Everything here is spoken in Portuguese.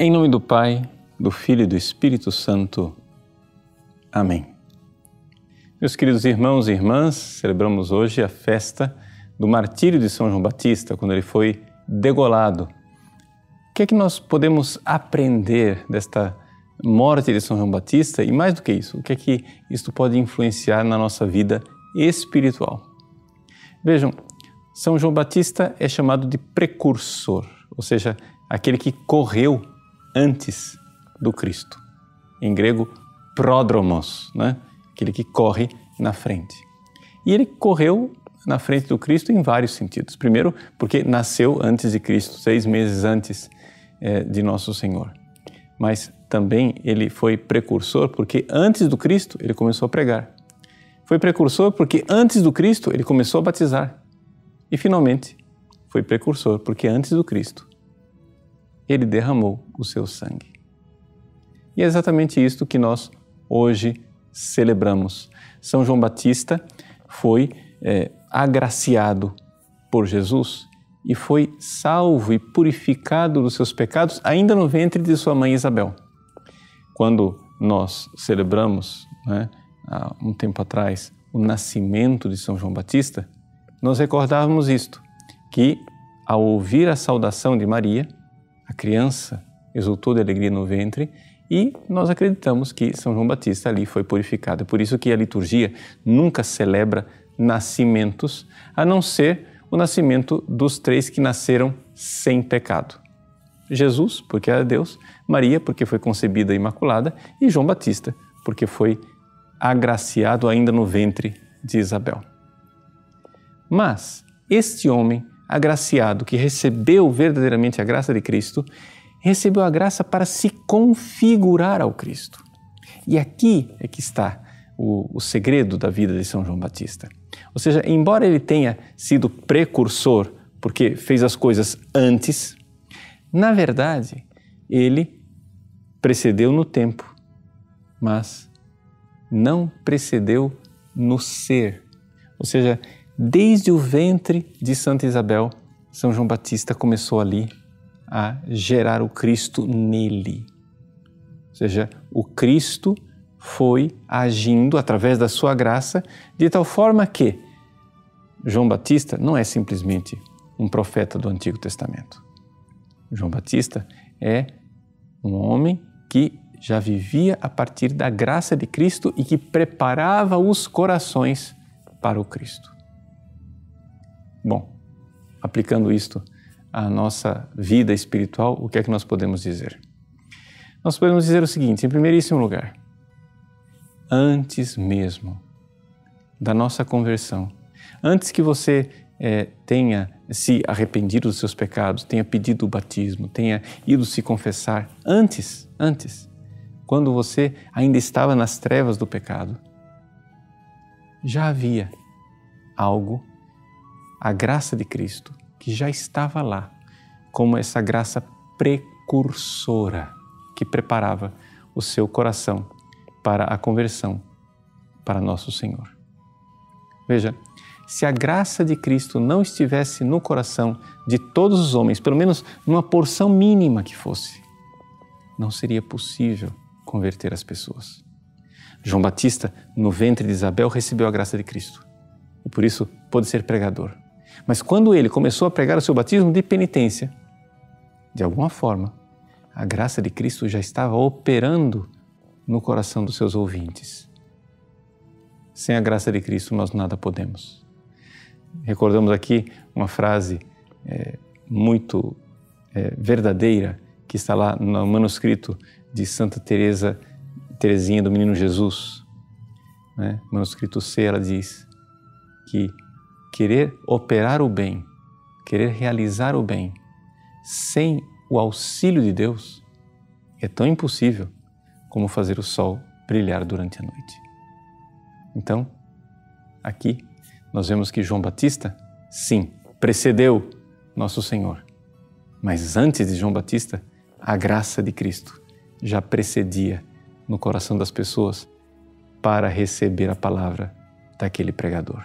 Em nome do Pai, do Filho e do Espírito Santo. Amém. Meus queridos irmãos e irmãs, celebramos hoje a festa do martírio de São João Batista, quando ele foi degolado. O que é que nós podemos aprender desta morte de São João Batista e mais do que isso, o que é que isto pode influenciar na nossa vida espiritual? Vejam, São João Batista é chamado de precursor, ou seja, aquele que correu antes do Cristo. Em grego, pródromos, né? aquele que corre na frente. E ele correu na frente do Cristo em vários sentidos. Primeiro, porque nasceu antes de Cristo, seis meses antes é, de Nosso Senhor. Mas também ele foi precursor porque antes do Cristo ele começou a pregar. Foi precursor porque antes do Cristo ele começou a batizar. E finalmente foi precursor porque antes do Cristo ele derramou o seu sangue. E é exatamente isto que nós hoje celebramos. São João Batista foi é, agraciado por Jesus e foi salvo e purificado dos seus pecados ainda no ventre de sua mãe Isabel. Quando nós celebramos, né, há um tempo atrás, o nascimento de São João Batista, nós recordávamos isto, que ao ouvir a saudação de Maria, a criança exultou de alegria no ventre e nós acreditamos que São João Batista ali foi purificado. É por isso que a liturgia nunca celebra nascimentos, a não ser o nascimento dos três que nasceram sem pecado. Jesus, porque era Deus, Maria, porque foi concebida imaculada, e João Batista, porque foi agraciado ainda no ventre de Isabel. Mas este homem agraciado que recebeu verdadeiramente a graça de Cristo, recebeu a graça para se configurar ao Cristo. E aqui é que está o, o, segredo da vida de São João Batista. Ou seja, embora ele tenha sido precursor, porque fez as coisas antes, na verdade, ele precedeu no tempo, mas não precedeu no ser. Ou seja, Desde o ventre de Santa Isabel, São João Batista começou ali a gerar o Cristo nele. Ou seja, o Cristo foi agindo através da sua graça de tal forma que João Batista não é simplesmente um profeta do Antigo Testamento. João Batista é um homem que já vivia a partir da graça de Cristo e que preparava os corações para o Cristo. Bom, aplicando isto à nossa vida espiritual, o que é que nós podemos dizer? Nós podemos dizer o seguinte, em primeiríssimo lugar, antes mesmo da nossa conversão, antes que você é, tenha se arrependido dos seus pecados, tenha pedido o batismo, tenha ido se confessar, antes, antes, quando você ainda estava nas trevas do pecado, já havia algo a graça de Cristo, que já estava lá, como essa graça precursora que preparava o seu coração para a conversão para nosso Senhor. Veja, se a graça de Cristo não estivesse no coração de todos os homens, pelo menos numa porção mínima que fosse, não seria possível converter as pessoas. João Batista, no ventre de Isabel, recebeu a graça de Cristo e por isso pôde ser pregador. Mas quando ele começou a pregar o seu batismo de penitência, de alguma forma, a graça de Cristo já estava operando no coração dos seus ouvintes. Sem a graça de Cristo, nós nada podemos. Recordamos aqui uma frase é, muito é, verdadeira que está lá no manuscrito de Santa Teresa, Teresinha do Menino Jesus. Né? Manuscrito C, ela diz que querer operar o bem, querer realizar o bem, sem o auxílio de Deus, é tão impossível como fazer o sol brilhar durante a noite. Então, aqui nós vemos que João Batista, sim, precedeu nosso Senhor. Mas antes de João Batista, a graça de Cristo já precedia no coração das pessoas para receber a palavra daquele pregador.